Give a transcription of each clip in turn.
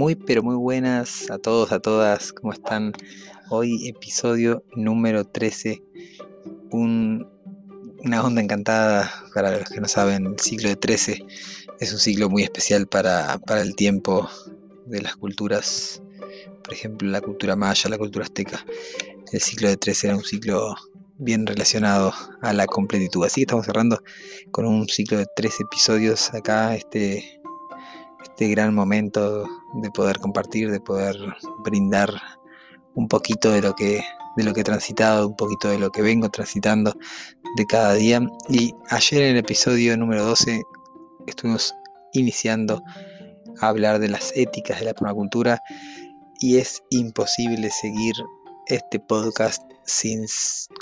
Muy pero muy buenas a todos, a todas, ¿cómo están? Hoy episodio número 13, una onda encantada para los que no saben, el ciclo de 13 es un ciclo muy especial para, para el tiempo de las culturas, por ejemplo la cultura maya, la cultura azteca. El ciclo de 13 era un ciclo bien relacionado a la completitud. Así que estamos cerrando con un ciclo de 13 episodios acá, este este gran momento de poder compartir, de poder brindar un poquito de lo que de lo que he transitado, un poquito de lo que vengo transitando de cada día. Y ayer en el episodio número 12 estuvimos iniciando a hablar de las éticas de la permacultura y es imposible seguir este podcast sin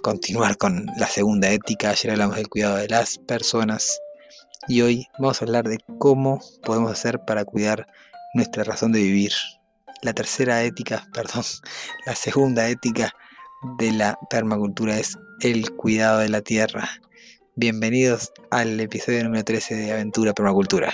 continuar con la segunda ética. Ayer hablamos del cuidado de las personas y hoy vamos a hablar de cómo podemos hacer para cuidar nuestra razón de vivir. La tercera ética, perdón, la segunda ética de la permacultura es el cuidado de la tierra. Bienvenidos al episodio número 13 de Aventura Permacultura.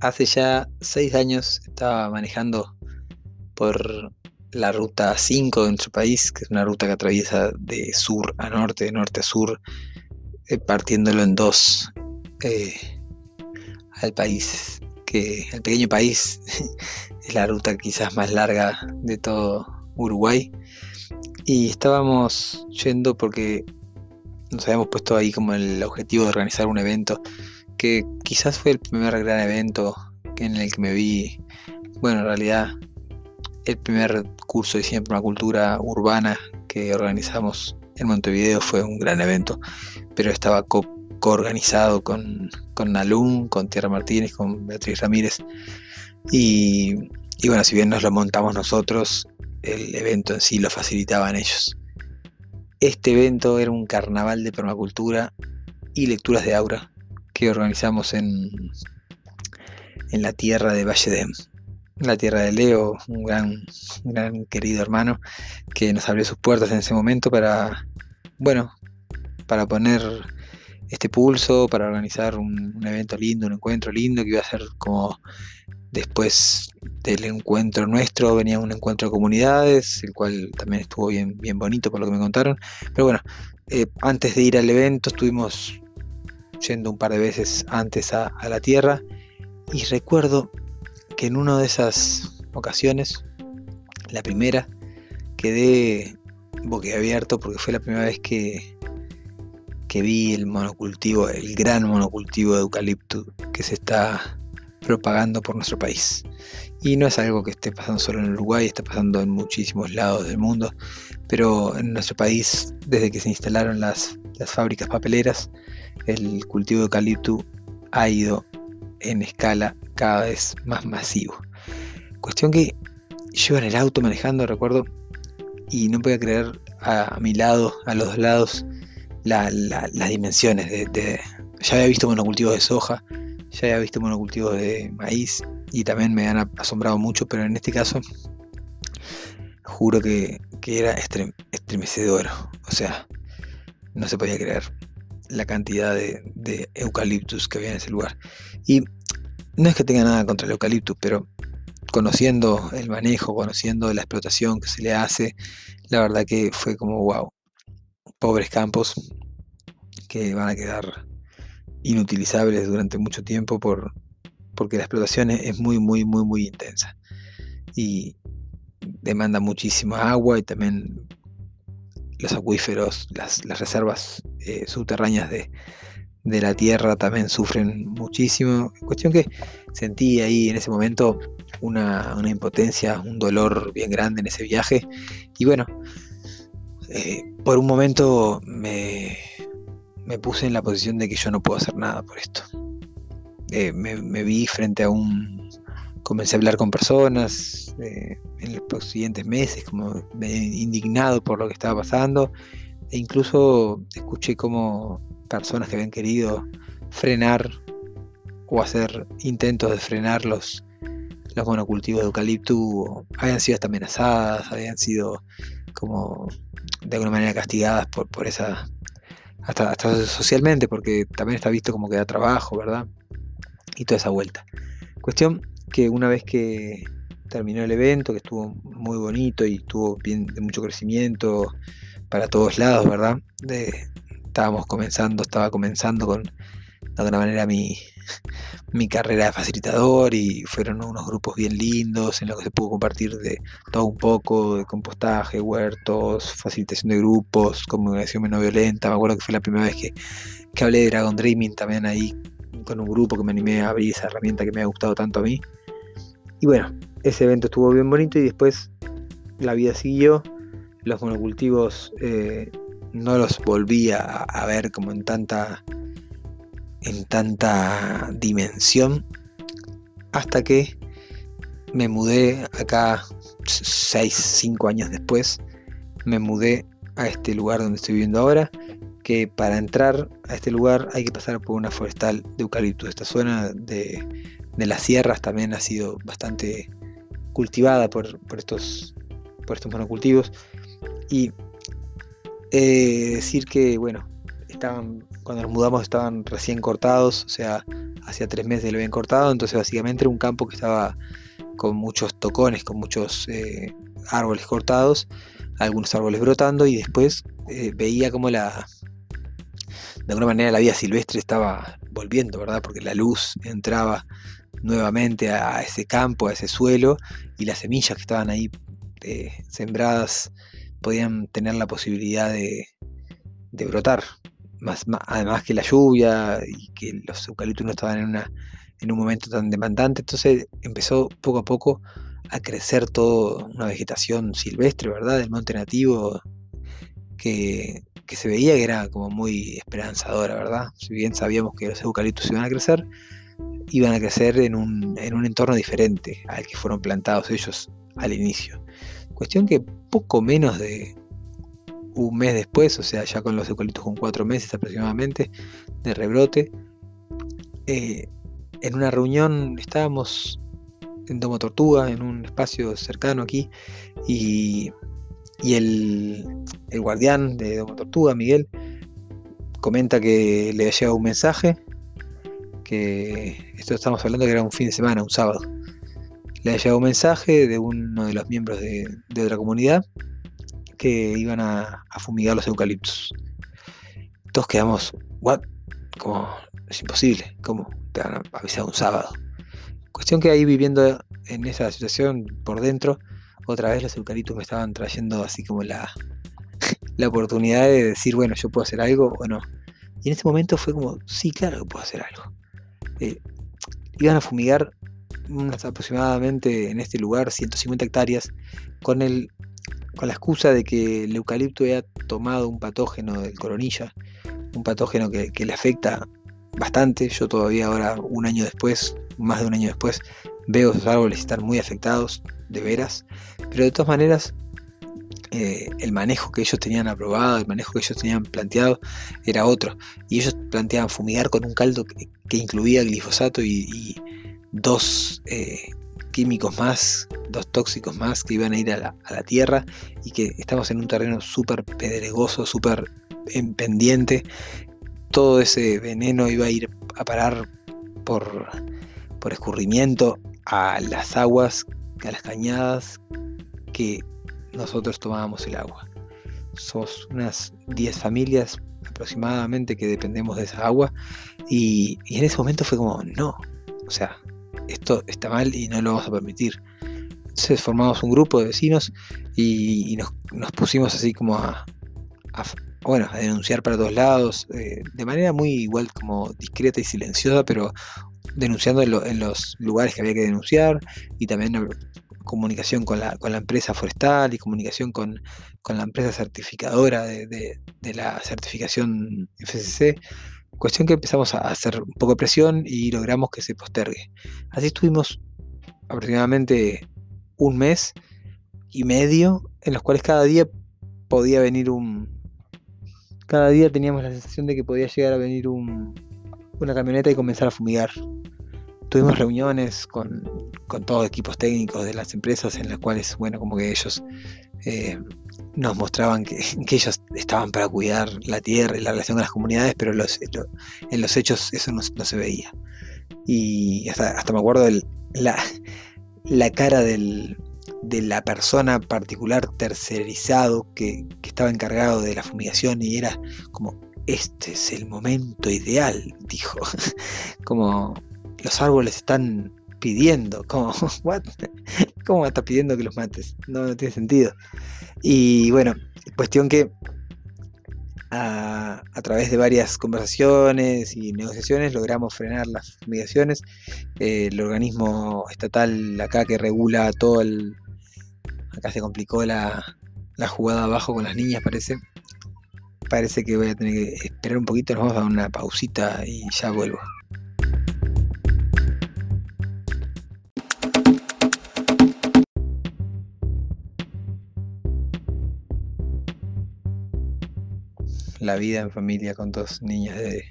Hace ya seis años estaba manejando por la ruta 5 de nuestro país, que es una ruta que atraviesa de sur a norte, de norte a sur, eh, partiéndolo en dos eh, al país, que el pequeño país es la ruta quizás más larga de todo Uruguay. Y estábamos yendo porque nos habíamos puesto ahí como el objetivo de organizar un evento que quizás fue el primer gran evento en el que me vi, bueno, en realidad el primer curso de ciencia permacultura urbana que organizamos en Montevideo fue un gran evento, pero estaba coorganizado con, con Nalum, con Tierra Martínez, con Beatriz Ramírez. Y, y bueno, si bien nos lo montamos nosotros, el evento en sí lo facilitaban ellos. Este evento era un carnaval de permacultura y lecturas de aura que organizamos en, en la tierra de Valle de la tierra de Leo, un gran, gran querido hermano que nos abrió sus puertas en ese momento para, bueno, para poner este pulso, para organizar un, un, evento lindo, un encuentro lindo que iba a ser como después del encuentro nuestro venía un encuentro de comunidades, el cual también estuvo bien, bien bonito por lo que me contaron. Pero bueno, eh, antes de ir al evento estuvimos yendo un par de veces antes a, la Tierra y recuerdo que en una de esas ocasiones, la primera, quedé boquiabierto porque fue la primera vez que, que vi el monocultivo, el gran monocultivo de eucalipto que se está propagando por nuestro país. Y no es algo que esté pasando solo en Uruguay, está pasando en muchísimos lados del mundo, pero en nuestro país, desde que se instalaron las, las fábricas papeleras, el cultivo de eucalipto ha ido en escala cada vez más masivo. Cuestión que yo en el auto manejando, recuerdo, y no podía creer a, mi lado, a los dos lados, las dimensiones. De, ya había visto monocultivos de soja, ya había visto monocultivos de maíz, y también me han asombrado mucho, pero en este caso, juro que, era estremecedor. O sea, no se podía creer la cantidad de, eucaliptus que había en ese lugar. Y no es que tenga nada contra el eucaliptus, pero conociendo el manejo, conociendo la explotación que se le hace, la verdad que fue como wow. Pobres campos que van a quedar inutilizables durante mucho tiempo por, porque la explotación es muy, muy, muy, muy intensa. Y demanda muchísima agua y también los acuíferos, las, reservas eh, subterráneas de, la tierra también sufren muchísimo. Cuestión que sentí ahí en ese momento una, impotencia, un dolor bien grande en ese viaje. Y bueno, eh, por un momento me, puse en la posición de que yo no puedo hacer nada por esto. Eh, me, vi frente a un... Comencé a hablar con personas en los siguientes meses, como indignado por lo que estaba pasando. E incluso escuché como personas que habían querido frenar o hacer intentos de frenar los, los monocultivos de eucalipto habían sido hasta amenazadas, habían sido como de alguna manera castigadas por, por esa, hasta, hasta socialmente, porque también está visto como que da trabajo, ¿verdad? Y toda esa vuelta. Cuestión que una vez que terminó el evento, que estuvo muy bonito y estuvo bien de mucho crecimiento para todos lados, ¿verdad? Estábamos comenzando, estaba comenzando con de alguna manera mi, carrera de facilitador y fueron unos grupos bien lindos en los que se pudo compartir de todo un poco, de compostaje, huertos, facilitación de grupos, comunicación menos violenta. Me acuerdo que fue la primera vez que hablé de Dragon Dreaming también ahí con un grupo que me animé a abrir esa herramienta que me ha gustado tanto a mí. Y bueno, ese evento estuvo bien bonito y después la vida siguió. Los monocultivos eh, no los volví a, ver como en tanta en tanta dimensión hasta que me mudé acá 6, 5 años después, me mudé a este lugar donde estoy viviendo ahora, que para entrar a este lugar hay que pasar por una forestal de eucaliptus. Esta zona de, de las sierras también ha sido bastante cultivada por, estos, por estos monocultivos. Y eh, decir que, bueno, estaban, cuando nos mudamos estaban recién cortados, o sea, hacía tres meses lo habían cortado, entonces básicamente era un campo que estaba con muchos tocones, con muchos eh, árboles cortados, algunos árboles brotando y después eh, veía como la, de alguna manera la vida silvestre estaba volviendo, ¿verdad? Porque la luz entraba nuevamente a ese campo, a ese suelo, y las semillas que estaban ahí eh, sembradas podían tener la posibilidad de, brotar. Más, además que la lluvia y que los eucaliptos no estaban en, una, en un momento tan demandante, entonces empezó poco a poco a crecer toda una vegetación silvestre, ¿verdad? Del monte nativo que, que se veía que era como muy esperanzadora, ¿verdad? Si bien sabíamos que los eucaliptos iban a crecer, iban a crecer en un, entorno diferente al que fueron plantados ellos al inicio. Cuestión que poco menos de un mes después, o sea, ya con los eucaliptos con cuatro meses aproximadamente de rebrote, eh, en una reunión estábamos en Domo Tortuga, en un espacio cercano aquí, y, el, el, guardián de Domo Tortuga, Miguel, comenta que le ha llegado un mensaje esto estamos hablando que era un fin de semana, un sábado. Le ha llegado un mensaje de uno de los miembros de, otra comunidad que iban a, fumigar los eucaliptos. Todos quedamos, ¿what? Como, es imposible, ¿cómo te van a avisar un sábado? Cuestión que ahí viviendo en esa situación por dentro, otra vez los eucaliptos me estaban trayendo así como la, la oportunidad de decir, bueno, yo puedo hacer algo o no. Y en ese momento fue como, sí, claro que puedo hacer algo. Eh, iban a fumigar aproximadamente en este lugar 150 hectáreas con, el, con la excusa de que el eucalipto había tomado un patógeno del coronilla, un patógeno que, le afecta bastante. Yo todavía ahora, un año después, más de un año después, veo esos árboles estar muy afectados, de veras. Pero de todas maneras, eh, el manejo que ellos tenían aprobado, el manejo que ellos tenían planteado era otro. Y ellos planteaban fumigar con un caldo que, incluía glifosato y, dos eh, químicos más, dos tóxicos más que iban a ir a la, tierra y que estamos en un terreno súper pedregoso, súper pendiente. Todo ese veneno iba a ir a parar por, por escurrimiento a las aguas, a las cañadas que nosotros tomábamos el agua. Somos unas 10 familias aproximadamente que dependemos de esa agua y, en ese momento fue como, no, o sea, esto está mal y no lo vamos a permitir. Entonces formamos un grupo de vecinos y, nos, pusimos así como a, bueno, a denunciar para todos lados, eh, de manera muy igual como discreta y silenciosa, pero denunciando en, los lugares que había que denunciar y también comunicación con la, empresa forestal y comunicación con, la empresa certificadora de, la certificación FCC. Cuestión que empezamos a hacer un poco de presión y logramos que se postergue. Así estuvimos aproximadamente un mes y medio en los cuales cada día podía venir un... Cada día teníamos la sensación de que podía llegar a venir un, una camioneta y comenzar a fumigar. Tuvimos reuniones con, con todos equipos técnicos de las empresas en las cuales, bueno, como que ellos eh, nos mostraban que, ellos estaban para cuidar la tierra y la relación con las comunidades, pero en los hechos eso no, se veía. Y hasta, me acuerdo de la, la cara del, de la persona particular tercerizado que, que, estaba encargado de la fumigación y era como, este es el momento ideal, dijo. como los árboles están pidiendo. ¿Cómo? ¿What? ¿Cómo estás pidiendo que los mates? No, tiene sentido. Y bueno, cuestión que a, través de varias conversaciones y negociaciones logramos frenar las fumigaciones. Eh, el organismo estatal acá que regula todo el... Acá se complicó la, la jugada abajo con las niñas, parece. Parece que voy a tener que esperar un poquito, nos vamos a dar una pausita y ya vuelvo. La vida en familia con dos niñas de,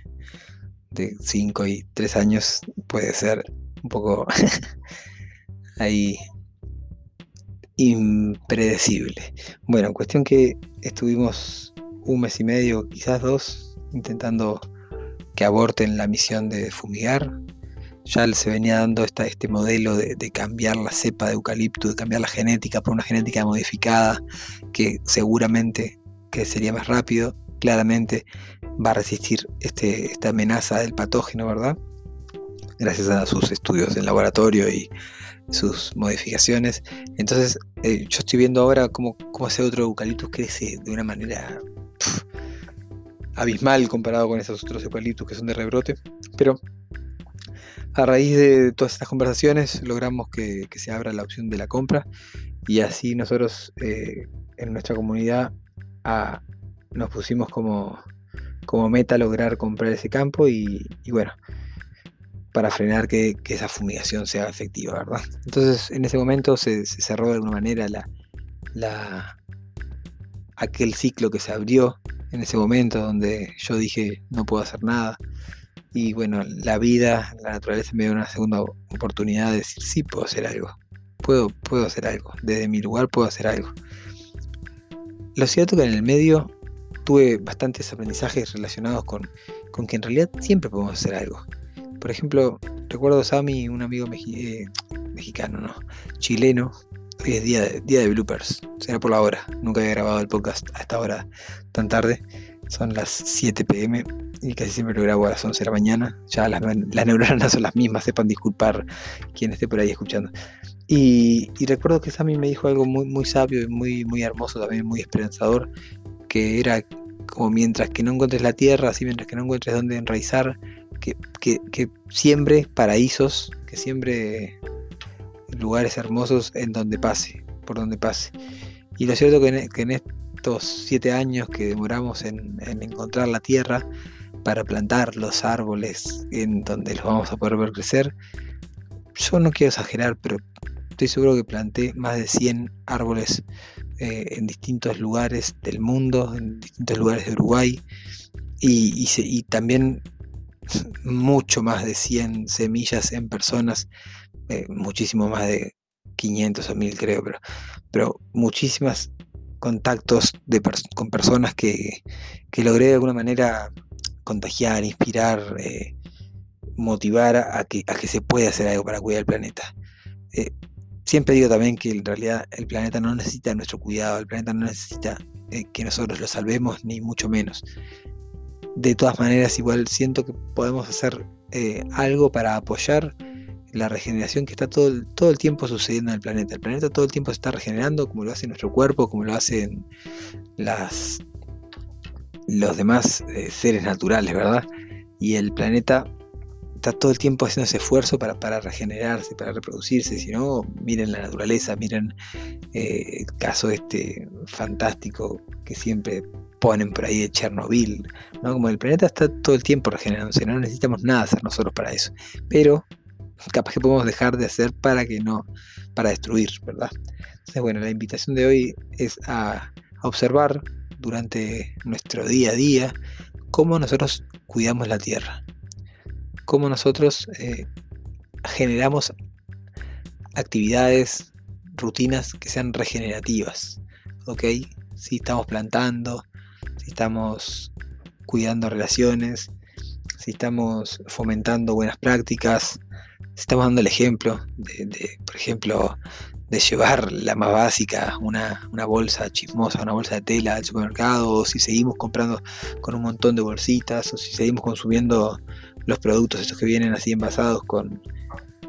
5 y 3 años puede ser un poco ahí impredecible. Bueno, cuestión que estuvimos un mes y medio, quizás dos, intentando que aborten la misión de fumigar. Ya se venía dando esta, este modelo de, de, cambiar la cepa de eucalipto, de cambiar la genética por una genética modificada, que seguramente que sería más rápido claramente va a resistir este, esta amenaza del patógeno, ¿verdad? Gracias a sus estudios en laboratorio y sus modificaciones. Entonces, eh, yo estoy viendo ahora cómo, cómo ese otro eucaliptus crece de una manera abismal comparado con esos otros eucaliptus que son de rebrote. Pero a raíz de todas estas conversaciones logramos que, se abra la opción de la compra y así nosotros eh, en nuestra comunidad a, nos pusimos como, como meta lograr comprar ese campo y, bueno, para frenar que, esa fumigación sea efectiva, ¿verdad? Entonces en ese momento se, cerró de alguna manera la, la, aquel ciclo que se abrió en ese momento donde yo dije no puedo hacer nada. Y bueno, la vida, la naturaleza me dio una segunda oportunidad de decir sí puedo hacer algo. Puedo, puedo hacer algo. Desde mi lugar puedo hacer algo. Lo cierto que en el medio tuve bastantes aprendizajes relacionados con, que en realidad siempre podemos hacer algo. Por ejemplo, recuerdo a Sammy, un amigo eh, mexicano, no, chileno. Hoy es día de, día de bloopers, será por la hora. Nunca había grabado el podcast a esta hora tan tarde. Son las 7 pm y casi siempre lo grabo a las 11 de la mañana. Ya las, neuronas son las mismas, sepan disculpar quien esté por ahí escuchando. Y, recuerdo que Sammy me dijo algo muy, muy sabio y muy, muy hermoso, también muy esperanzador, que era como mientras que no encuentres la tierra, así mientras que no encuentres dónde enraizar, que, que, siembre paraísos, que siembre lugares hermosos en donde pase, por donde pase. Y lo cierto que en, que en estos siete años que demoramos en, encontrar la tierra para plantar los árboles en donde los vamos a poder ver crecer, yo no quiero exagerar, pero estoy seguro que planté más de 100 árboles eh, en distintos lugares del mundo, en distintos lugares de Uruguay, y, también mucho más de 100 semillas en personas, eh, muchísimo más de 500 o 1000 creo, pero, pero muchísimas contactos con personas que, logré de alguna manera contagiar, inspirar, eh, motivar a que, a que se pueda hacer algo para cuidar el planeta. Siempre digo también que en realidad el planeta no necesita nuestro cuidado, el planeta no necesita eh, que nosotros lo salvemos, ni mucho menos. De todas maneras, igual siento que podemos hacer eh, algo para apoyar la regeneración que está todo, todo el tiempo sucediendo en el planeta. El planeta todo el tiempo se está regenerando, como lo hace nuestro cuerpo, como lo hacen las, los demás eh, seres naturales, ¿verdad? Y el planeta está todo el tiempo haciendo ese esfuerzo para, regenerarse, para reproducirse. Si no, miren la naturaleza, miren eh, el caso este fantástico que siempre ponen por ahí de Chernobyl, ¿no? Como el planeta está todo el tiempo regenerándose, no necesitamos nada hacer nosotros para eso. Pero capaz que podemos dejar de hacer para que no, para destruir, ¿verdad? Entonces, bueno, la invitación de hoy es a, observar durante nuestro día a día cómo nosotros cuidamos la tierra, cómo nosotros eh, generamos actividades, rutinas que sean regenerativas, ¿ok? Si estamos plantando, si estamos cuidando relaciones, si estamos fomentando buenas prácticas, estamos dando el ejemplo de, por ejemplo, de llevar la más básica, una, bolsa chismosa, una bolsa de tela al supermercado, o si seguimos comprando con un montón de bolsitas, o si seguimos consumiendo los productos estos que vienen así envasados con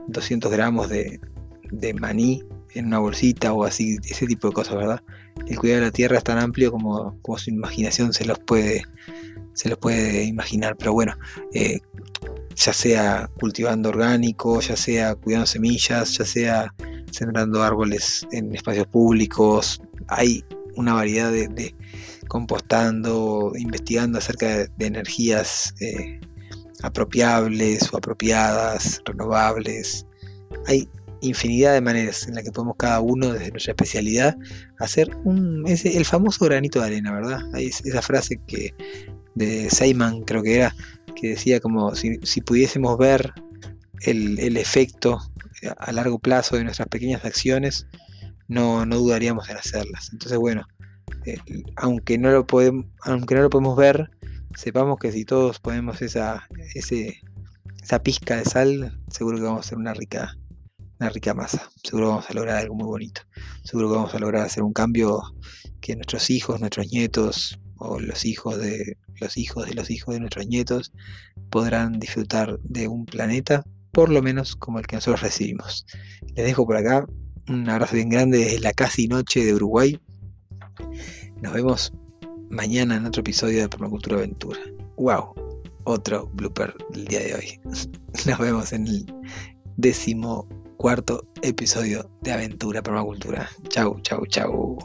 200 gramos de, maní en una bolsita o así, ese tipo de cosas, ¿verdad? El cuidado de la tierra es tan amplio como, como su imaginación se los puede se los puede imaginar, pero bueno, eh, ya sea cultivando orgánico, ya sea cuidando semillas, ya sea sembrando árboles en espacios públicos. Hay una variedad de, compostando, investigando acerca de, energías eh, apropiables o apropiadas, renovables. Hay infinidad de maneras en las que podemos cada uno desde nuestra especialidad hacer un, ese, el famoso granito de arena, ¿verdad? Hay esa frase que de Seyman creo que era, que decía como si, pudiésemos ver el, efecto a largo plazo de nuestras pequeñas acciones, no, no dudaríamos en hacerlas. Entonces, bueno, eh, aunque, no lo podemos, aunque no lo podemos ver, sepamos que si todos ponemos esa, ese, esa pizca de sal, seguro que vamos a hacer una rica, una rica masa. Seguro vamos a lograr algo muy bonito. Seguro que vamos a lograr hacer un cambio que nuestros hijos, nuestros nietos o los hijos de los hijos de los hijos de nuestros nietos podrán disfrutar de un planeta por lo menos como el que nosotros recibimos. Les dejo por acá un abrazo bien grande desde la casi noche de Uruguay. Nos vemos mañana en otro episodio de Permacultura Aventura. ¡Wow! Otro blooper del día de hoy. Nos vemos en el décimo cuarto episodio de Aventura Permacultura. Chau, chau, chau.